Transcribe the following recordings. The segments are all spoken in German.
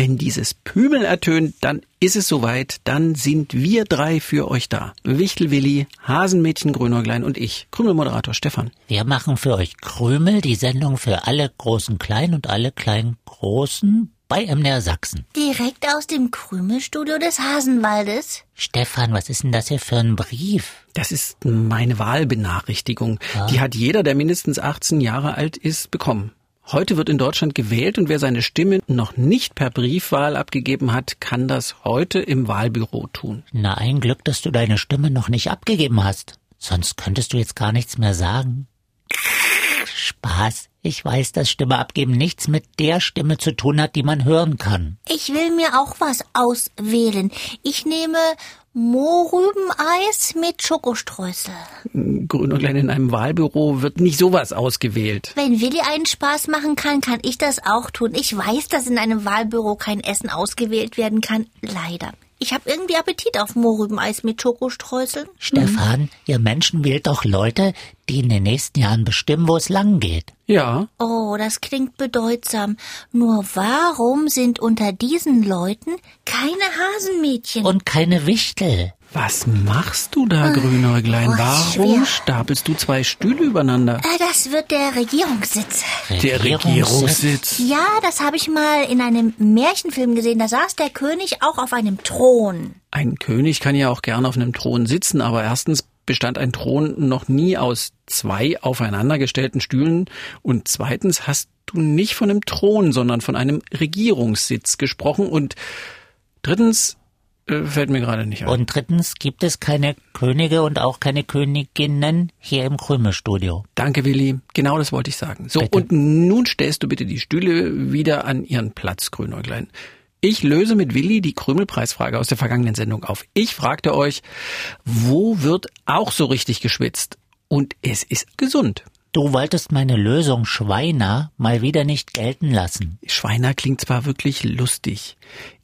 Wenn dieses Pümel ertönt, dann ist es soweit, dann sind wir drei für euch da. Wichtel Willi, Hasenmädchen Grünäuglein und ich, Krümelmoderator Stefan. Wir machen für euch Krümel, die Sendung für alle großen Kleinen und alle kleinen Großen bei MDR Sachsen. Direkt aus dem Krümelstudio des Hasenwaldes? Stefan, was ist denn das hier für ein Brief? Das ist meine Wahlbenachrichtigung. Die hat jeder, der mindestens 18 Jahre alt ist, bekommen. Heute wird in Deutschland gewählt und wer seine Stimme noch nicht per Briefwahl abgegeben hat, kann das heute im Wahlbüro tun. Na, ein Glück, dass du deine Stimme noch nicht abgegeben hast. Sonst könntest du jetzt gar nichts mehr sagen. Spaß. Ich weiß, dass Stimme abgeben nichts mit der Stimme zu tun hat, die man hören kann. Ich will mir auch was auswählen. Ich nehme Mohrrübeneis mit Schokostreusel. Grünäuglein in einem Wahlbüro wird nicht sowas ausgewählt. Wenn Willi einen Spaß machen kann, kann ich das auch tun. Ich weiß, dass in einem Wahlbüro kein Essen ausgewählt werden kann. Leider. Ich habe irgendwie Appetit auf Mohrrübeneis mit Schokostreuseln. Stefan, ihr Menschen wählt doch Leute, die in den nächsten Jahren bestimmen, wo es lang geht. Ja, Oh, das klingt bedeutsam. Nur warum sind unter diesen Leuten keine Hasenmädchen? Und keine Wichtel. Was machst du da, Grünäuglein? oh, ist Warum stapelst du zwei Stühle übereinander? Äh, das wird der Regierungssitz. Der Regierungssitz. Ja, das habe ich mal in einem Märchenfilm gesehen. Da saß der König auch auf einem Thron. Ein König kann ja auch gerne auf einem Thron sitzen, aber erstens bestand ein Thron noch nie aus zwei aufeinandergestellten Stühlen und zweitens hast du nicht von einem Thron, sondern von einem Regierungssitz gesprochen und drittens äh, fällt mir gerade nicht ein. Und drittens gibt es keine Könige und auch keine Königinnen hier im Krümelstudio. Danke, Willi. Genau das wollte ich sagen. So, Bitte. und nun stellst du bitte die Stühle wieder an ihren Platz, Grünäuglein. Ich löse mit Willi die Krümelpreisfrage aus der vergangenen Sendung auf. Ich fragte euch, wo wird auch so richtig geschwitzt? Und es ist gesund. Du wolltest meine Lösung Schweiner mal wieder nicht gelten lassen. Schweiner klingt zwar wirklich lustig.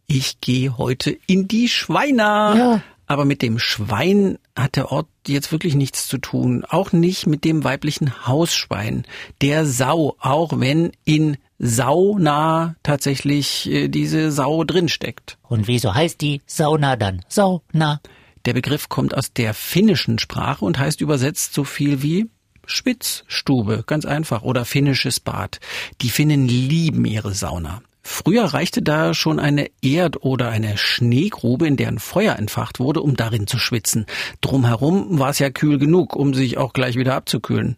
Ich gehe heute in die Schweiner. Ja. Aber mit dem Schwein hat der Ort jetzt wirklich nichts zu tun. Auch nicht mit dem weiblichen Hausschwein. Der Sau, auch wenn in Sauna tatsächlich äh, diese Sau drinsteckt. Und wieso heißt die Sauna dann? Sauna. Der Begriff kommt aus der finnischen Sprache und heißt übersetzt so viel wie Schwitzstube, ganz einfach, oder finnisches Bad. Die Finnen lieben ihre Sauna. Früher reichte da schon eine Erd- oder eine Schneegrube, in deren Feuer entfacht wurde, um darin zu schwitzen. Drumherum war es ja kühl genug, um sich auch gleich wieder abzukühlen.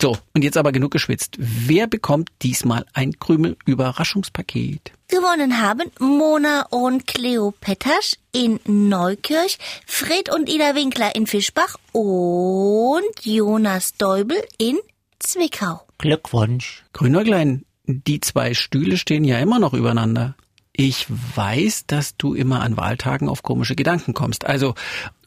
So, und jetzt aber genug geschwitzt. Wer bekommt diesmal ein Krümel-Überraschungspaket? Gewonnen haben Mona und Cleo Pettasch in Neukirch, Fred und Ida Winkler in Fischbach und Jonas Deubel in Zwickau. Glückwunsch. Grünäuglein, die zwei Stühle stehen ja immer noch übereinander. Ich weiß, dass du immer an Wahltagen auf komische Gedanken kommst. Also,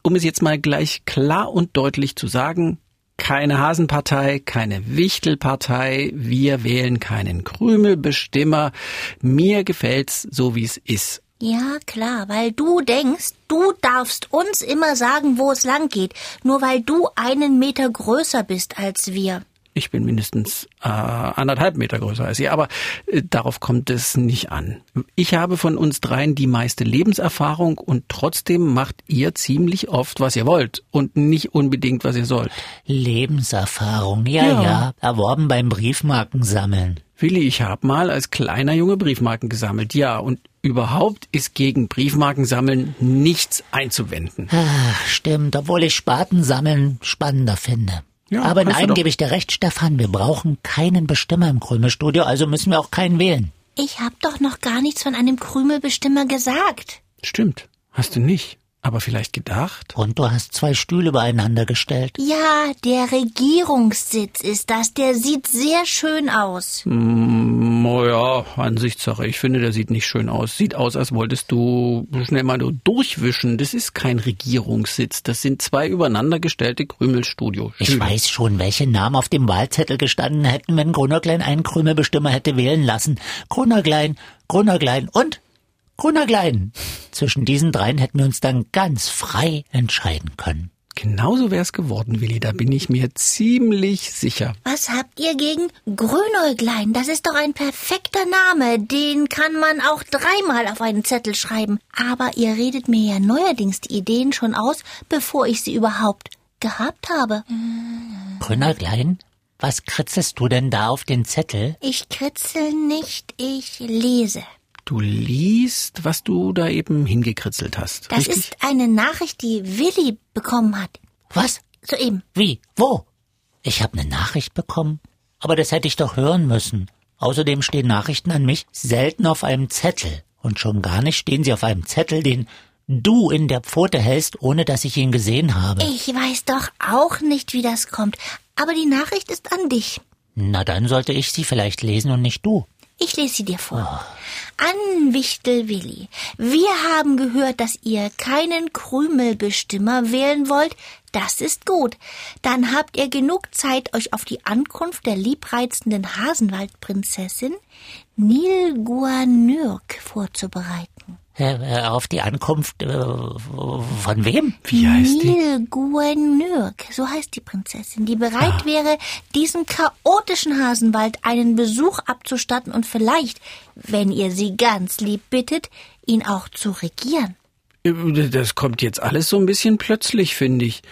um es jetzt mal gleich klar und deutlich zu sagen, keine Hasenpartei, keine Wichtelpartei, wir wählen keinen Krümelbestimmer. Mir gefällt's so wie es ist. Ja, klar, weil du denkst, du darfst uns immer sagen, wo es lang geht, nur weil du einen Meter größer bist als wir. Ich bin mindestens äh, anderthalb Meter größer als ihr, aber äh, darauf kommt es nicht an. Ich habe von uns dreien die meiste Lebenserfahrung und trotzdem macht ihr ziemlich oft, was ihr wollt und nicht unbedingt, was ihr sollt. Lebenserfahrung, ja, Ja. ja, erworben beim Briefmarkensammeln. Willi, ich habe mal als kleiner Junge Briefmarken gesammelt, ja, und überhaupt ist gegen Briefmarkensammeln nichts einzuwenden. Ach, stimmt, obwohl ich Spaten sammeln spannender finde. Ja, Aber in einem gebe ich dir recht, Stefan, wir brauchen keinen Bestimmer im Krümelstudio, also müssen wir auch keinen wählen. Ich hab doch noch gar nichts von einem Krümelbestimmer gesagt. Stimmt, hast du nicht, aber vielleicht gedacht? Und du hast zwei Stühle übereinander gestellt. Ja, der Regierungssitz ist das. Der sieht sehr schön aus. Naja, Ansichtssache. Ich finde, der sieht nicht schön aus. Sieht aus, als wolltest du schnell mal nur durchwischen. Das ist kein Regierungssitz. Das sind zwei übereinander gestellte Krümelstudio. Ich weiß schon, welche Namen auf dem Wahlzettel gestanden hätten, wenn Grunnerklein einen Krümelbestimmer hätte wählen lassen. Grunnerklein, Grunnerklein und Grunnerklein. Zwischen diesen dreien hätten wir uns dann ganz frei entscheiden können. Genauso wär's geworden, Willi. Da bin ich mir ziemlich sicher. Was habt ihr gegen Grünäuglein? Das ist doch ein perfekter Name. Den kann man auch dreimal auf einen Zettel schreiben. Aber ihr redet mir ja neuerdings die Ideen schon aus, bevor ich sie überhaupt gehabt habe. Grünnerklein, was kritzelst du denn da auf den Zettel? Ich kritzel nicht, ich lese. Du liest, was du da eben hingekritzelt hast. Das richtig? ist eine Nachricht, die Willi bekommen hat. Was? Soeben. Wie? Wo? Ich habe eine Nachricht bekommen? Aber das hätte ich doch hören müssen. Außerdem stehen Nachrichten an mich selten auf einem Zettel. Und schon gar nicht stehen sie auf einem Zettel, den du in der Pfote hältst, ohne dass ich ihn gesehen habe. Ich weiß doch auch nicht, wie das kommt. Aber die Nachricht ist an dich. Na, dann sollte ich sie vielleicht lesen und nicht du. Ich lese sie dir vor. An Wichtel Willi. Wir haben gehört, dass ihr keinen Krümelbestimmer wählen wollt. Das ist gut. Dann habt ihr genug Zeit, euch auf die Ankunft der liebreizenden Hasenwaldprinzessin Nilguanürk vorzubereiten. Äh, äh, auf die Ankunft äh, von wem? Wie heißt die? Nilguanürk, so heißt die Prinzessin, die bereit wäre, diesem chaotischen Hasenwald einen Besuch abzustatten und vielleicht, wenn ihr sie ganz lieb bittet, ihn auch zu regieren. Das kommt jetzt alles so ein bisschen plötzlich, finde ich.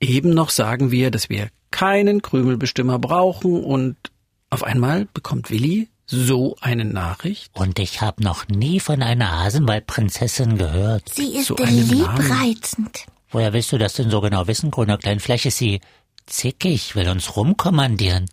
Eben noch sagen wir, dass wir keinen Krümelbestimmer brauchen und auf einmal bekommt Willi so eine Nachricht. Und ich habe noch nie von einer Hasenwaldprinzessin gehört. Sie ist So liebreizend. Woher willst du das denn so genau wissen, Grünerklein? Vielleicht ist sie zickig, will uns rumkommandieren.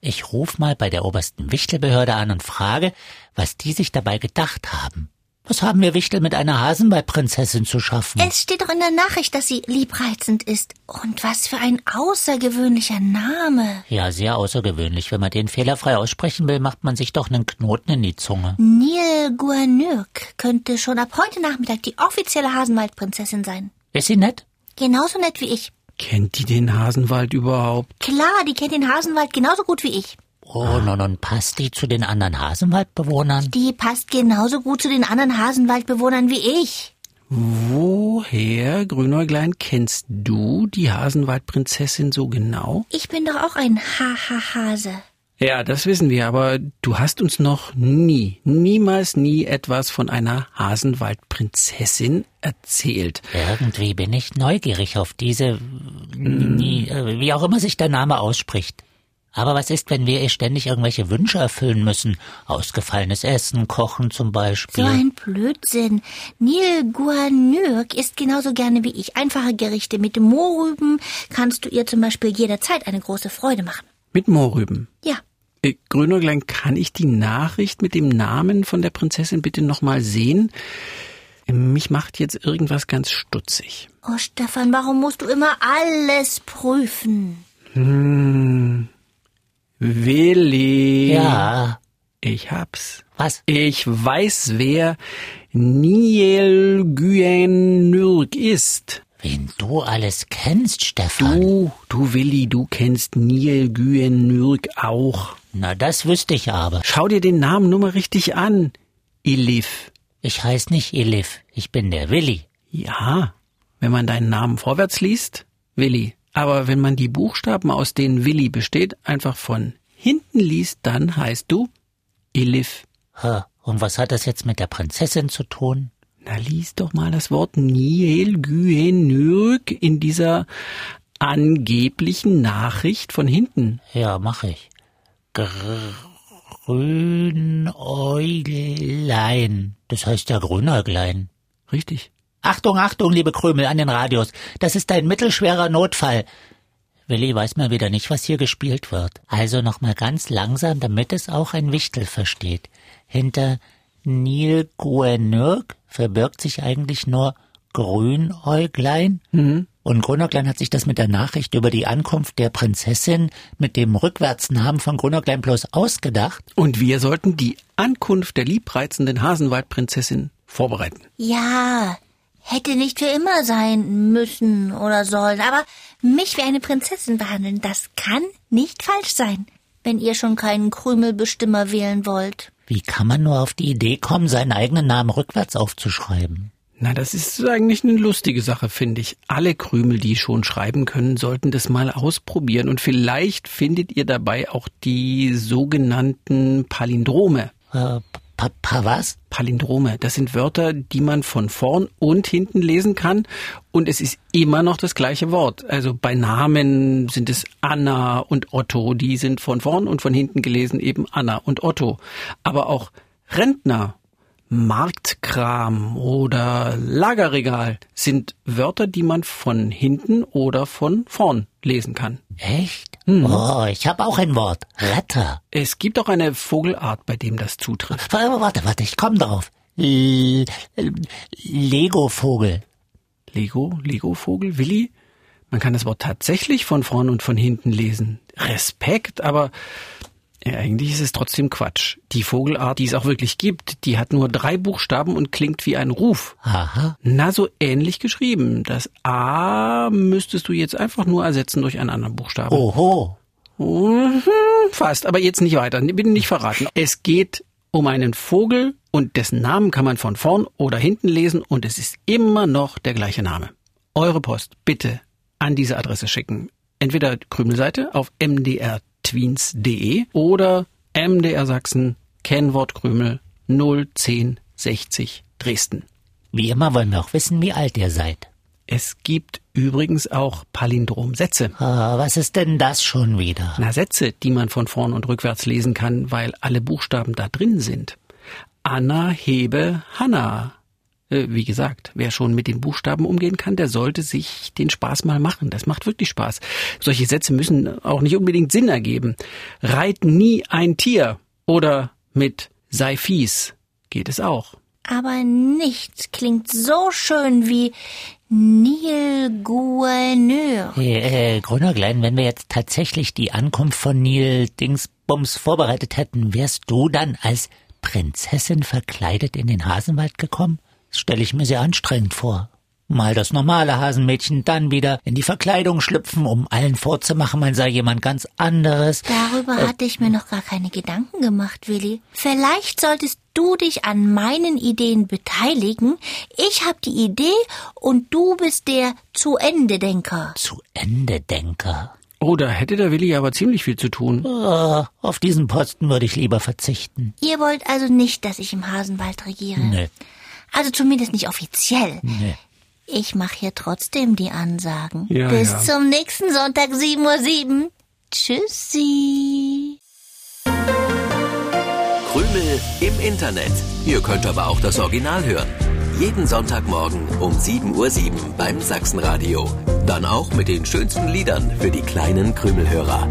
Ich ruf mal bei der obersten Wichtelbehörde an und frage, was die sich dabei gedacht haben. Was haben wir Wichtel mit einer Hasenwaldprinzessin zu schaffen? Es steht doch in der Nachricht, dass sie liebreizend ist. Und was für ein außergewöhnlicher Name. Ja, sehr außergewöhnlich. Wenn man den fehlerfrei aussprechen will, macht man sich doch einen Knoten in die Zunge. Nilguanürk könnte schon ab heute Nachmittag die offizielle Hasenwaldprinzessin sein. Ist sie nett? Genauso nett wie ich. Kennt die den Hasenwald überhaupt? Klar, die kennt den Hasenwald genauso gut wie ich. Oh, nun, nun passt die zu den anderen Hasenwaldbewohnern? Die passt genauso gut zu den anderen Hasenwaldbewohnern wie ich. Woher, Grünäuglein, kennst du die Hasenwaldprinzessin so genau? Ich bin doch auch ein Ha-Ha-Hase. Ja, das wissen wir, aber du hast uns noch nie, niemals nie etwas von einer Hasenwaldprinzessin erzählt. Irgendwie bin ich neugierig auf diese, nie, äh, wie auch immer sich der Name ausspricht. Aber was ist, wenn wir ihr ständig irgendwelche Wünsche erfüllen müssen? Ausgefallenes Essen, Kochen zum Beispiel. So ein Blödsinn. Nilguanürk isst genauso gerne wie ich. Einfache Gerichte mit Mohrrüben kannst du ihr zum Beispiel jederzeit eine große Freude machen. Mit Mohrrüben. Ja, Äh, Grünäuglein, kann ich die Nachricht mit dem Namen von der Prinzessin bitte nochmal sehen? Mich macht jetzt irgendwas ganz stutzig. Oh, Stefan, warum musst du immer alles prüfen? Hm. Willi. Ja, Ich hab's. was? Ich weiß, wer Niel Güenürk ist. Wen du alles kennst, Stefan. Du, du Willi, du kennst Niel Güenürk auch. Na, das wüsste ich aber. Schau dir den Namen nur mal richtig an. Elif. Ich heiß nicht Elif, ich bin der Willi. Ja, wenn man deinen Namen vorwärts liest, Willi. Aber wenn man die Buchstaben, aus denen Willi besteht, einfach von hinten liest, dann heißt du Elif. Ha, und was hat das jetzt mit der Prinzessin zu tun? Na, lies doch mal das Wort Niel Güenürk in dieser angeblichen Nachricht von hinten. Ja, mach ich. Grünäuglein. Das heißt ja Grünäuglein. Richtig. Achtung, Achtung, liebe Krümel an den Radios. Das ist ein mittelschwerer Notfall. Willi weiß mal wieder nicht, was hier gespielt wird. Also nochmal ganz langsam, damit es auch ein Wichtel versteht. Hinter Nil Guenürk verbirgt sich eigentlich nur Grünäuglein. Mhm. Und Grunnerklein hat sich das mit der Nachricht über die Ankunft der Prinzessin mit dem Rückwärtsnamen von Grunnerklein bloß ausgedacht. Und wir sollten die Ankunft der liebreizenden Hasenwaldprinzessin vorbereiten. Ja, hätte nicht für immer sein müssen oder sollen, aber mich wie eine Prinzessin behandeln, das kann nicht falsch sein, wenn ihr schon keinen Krümelbestimmer wählen wollt. Wie kann man nur auf die Idee kommen, seinen eigenen Namen rückwärts aufzuschreiben? Na, das ist eigentlich eine lustige Sache, finde ich. Alle Krümel, die schon schreiben können, sollten das mal ausprobieren. Und vielleicht findet ihr dabei auch die sogenannten Palindrome. Äh, pa, pa was? Palindrome, das sind Wörter, die man von vorn und hinten lesen kann. Und es ist immer noch das gleiche Wort. Also bei Namen sind es Anna und Otto. Die sind von vorn und von hinten gelesen eben Anna und Otto. Aber auch Rentner Marktkram oder Lagerregal sind Wörter, die man von hinten oder von vorn lesen kann. Echt? Hm. Oh, ich habe auch ein Wort. Retter. Es gibt auch eine Vogelart, bei dem das zutrifft. Warte, warte, ich komme drauf. Lego-Vogel. Lego? Lego-Vogel? Willi? Man kann das Wort tatsächlich von vorn und von hinten lesen. Respekt, aber ja, eigentlich ist es trotzdem Quatsch. Die Vogelart, die es auch wirklich gibt, die hat nur drei Buchstaben und klingt wie ein Ruf. Aha. Na, so ähnlich geschrieben. Das A müsstest du jetzt einfach nur ersetzen durch einen anderen Buchstaben. Oho. Mhm, fast, aber jetzt nicht weiter. Bin nicht verraten. Es geht um einen Vogel und dessen Namen kann man von vorn oder hinten lesen und es ist immer noch der gleiche Name. Eure Post bitte an diese Adresse schicken. Entweder Krümelseite auf MDR tweens.de oder MDR Sachsen, Kennwort Krümel 01060 Dresden. Wie immer wollen wir auch wissen, wie alt ihr seid. Es gibt übrigens auch Palindromsätze. Ah, was ist denn das schon wieder? Na, Sätze, die man von vorn und rückwärts lesen kann, weil alle Buchstaben da drin sind. Anna hebe Hanna. Äh, wie gesagt, wer schon mit den Buchstaben umgehen kann, der sollte sich den Spaß mal machen. Das macht wirklich Spaß. Solche Sätze müssen auch nicht unbedingt Sinn ergeben. Reit nie ein Tier oder mit sei fies geht es auch. Aber nichts klingt so schön wie Nil Gouverneur. Hey, äh, Grünerglein, wenn wir jetzt tatsächlich die Ankunft von Nil Dingsbums vorbereitet hätten, wärst du dann als Prinzessin verkleidet in den Hasenwald gekommen? Das stelle ich mir sehr anstrengend vor. Mal das normale Hasenmädchen, dann wieder in die Verkleidung schlüpfen, um allen vorzumachen, man sei jemand ganz anderes. Darüber äh, hatte ich mir noch gar keine Gedanken gemacht, Willi. Vielleicht solltest du dich an meinen Ideen beteiligen. Ich habe die Idee und du bist der Zu-Ende-Denker. Zu-Ende-Denker? Oh, da hätte der Willi aber ziemlich viel zu tun. Oh, auf diesen Posten würde ich lieber verzichten. Ihr wollt also nicht, dass ich im Hasenwald regiere? Nö. Also zumindest nicht offiziell. Nee. Ich mache hier trotzdem die Ansagen. Ja, Bis ja. zum nächsten Sonntag 7.07 Uhr. Tschüssi. Krümel im Internet. Ihr könnt aber auch das Original hören. Jeden Sonntagmorgen um 7.07 Uhr beim Sachsenradio. Dann auch mit den schönsten Liedern für die kleinen Krümelhörer.